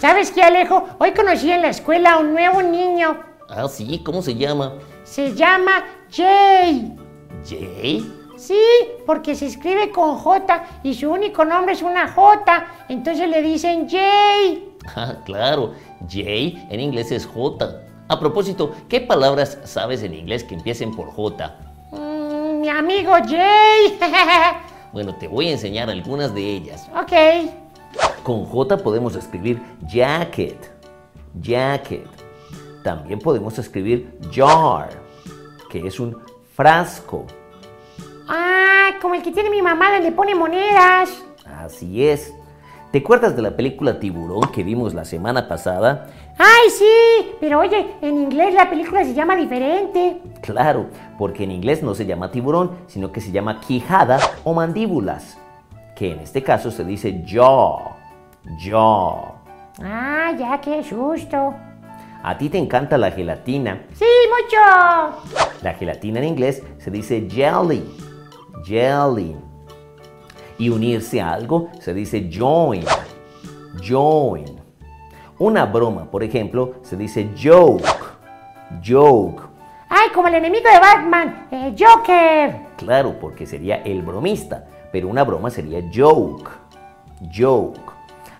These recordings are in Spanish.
¿Sabes qué, Alejo? Hoy conocí en la escuela a un nuevo niño. Ah, sí, ¿cómo se llama? Se llama Jay. ¿Jay? Sí, porque se escribe con J y su único nombre es una J. Entonces le dicen Jay. Ah, claro, Jay en inglés es J. A propósito, ¿qué palabras sabes en inglés que empiecen por J? Mm, mi amigo Jay. Bueno, te voy a enseñar algunas de ellas. ok. Con J podemos escribir jacket, jacket. También podemos escribir jar, que es un frasco. Ah, como el que tiene mi mamá, le pone monedas. Así es. ¿Te acuerdas de la película Tiburón que vimos la semana pasada? Ay, sí, pero oye, en inglés la película se llama diferente. Claro, porque en inglés no se llama tiburón, sino que se llama quijada o mandíbulas, que en este caso se dice jaw, jaw. Ah, ya, qué susto. A ti te encanta la gelatina. Sí, mucho. La gelatina en inglés se dice jelly, jelly. Y unirse a algo se dice join, join. Una broma, por ejemplo, se dice joke, joke. Ay, como el enemigo de Batman, eh, Joker. Claro, porque sería el bromista, pero una broma sería joke, joke.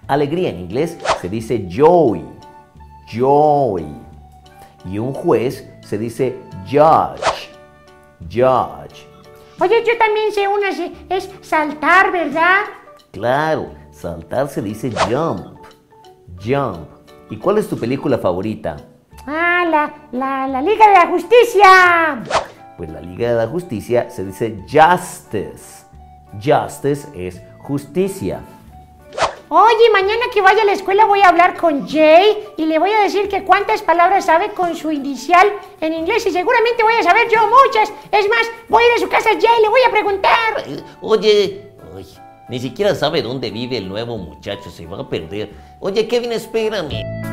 Alegría en inglés se dice joy, joy. Y un juez se dice judge, judge. Oye, yo también sé una, es saltar, ¿verdad? Claro, saltar se dice jump, jump. ¿Y cuál es tu película favorita? Ah, la, la, la Liga de la Justicia. Pues la Liga de la Justicia se dice justice. Justice es justicia. Oye, mañana que vaya a la escuela voy a hablar con Jay y le voy a decir que cuántas palabras sabe con su inicial en inglés y seguramente voy a saber yo muchas. Es más, voy a ir a su casa Jay y le voy a preguntar. Oye, oye, ni siquiera sabe dónde vive el nuevo muchacho, se va a perder. Oye, Kevin, espérame.